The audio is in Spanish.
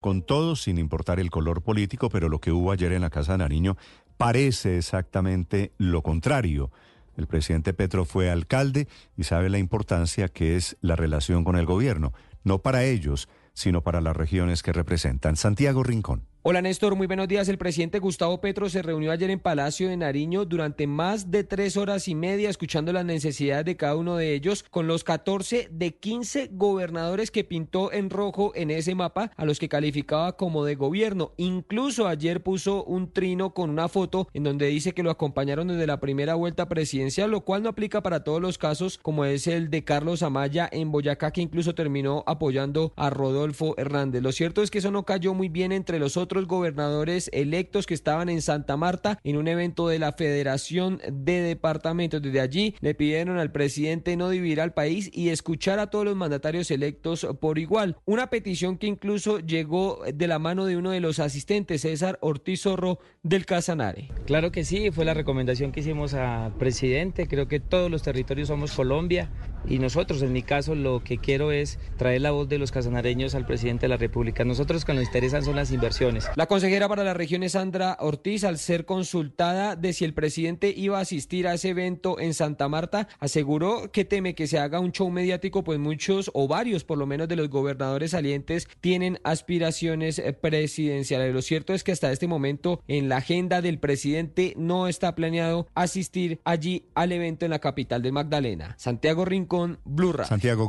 con todo, sin importar el color político, pero lo que hubo ayer en la Casa de Nariño parece exactamente lo contrario. El presidente Petro fue alcalde y sabe la importancia que es la relación con el gobierno, no para ellos, sino para las regiones que representan. Santiago Rincón. Hola Néstor, muy buenos días. El presidente Gustavo Petro se reunió ayer en Palacio de Nariño durante más de tres horas y media escuchando las necesidades de cada uno de ellos con los 14 de 15 gobernadores que pintó en rojo en ese mapa a los que calificaba como de gobierno. Incluso ayer puso un trino con una foto en donde dice que lo acompañaron desde la primera vuelta presidencial, lo cual no aplica para todos los casos como es el de Carlos Amaya en Boyacá que incluso terminó apoyando a Rodolfo Hernández. Lo cierto es que eso no cayó muy bien entre los otros gobernadores electos que estaban en Santa Marta en un evento de la Federación de Departamentos. Desde allí le pidieron al presidente no dividir al país y escuchar a todos los mandatarios electos por igual. Una petición que incluso llegó de la mano de uno de los asistentes, César Ortiz Zorro del Casanare. Claro que sí, fue la recomendación que hicimos al presidente. Creo que todos los territorios somos Colombia y nosotros, en mi caso, lo que quiero es traer la voz de los casanareños al presidente de la República. Nosotros que nos interesan son las inversiones la consejera para la región es Sandra Ortiz, al ser consultada de si el presidente iba a asistir a ese evento en Santa Marta, aseguró que teme que se haga un show mediático, pues muchos o varios por lo menos de los gobernadores salientes tienen aspiraciones eh, presidenciales. Lo cierto es que hasta este momento en la agenda del presidente no está planeado asistir allí al evento en la capital de Magdalena. Santiago Rincón, Blue Santiago.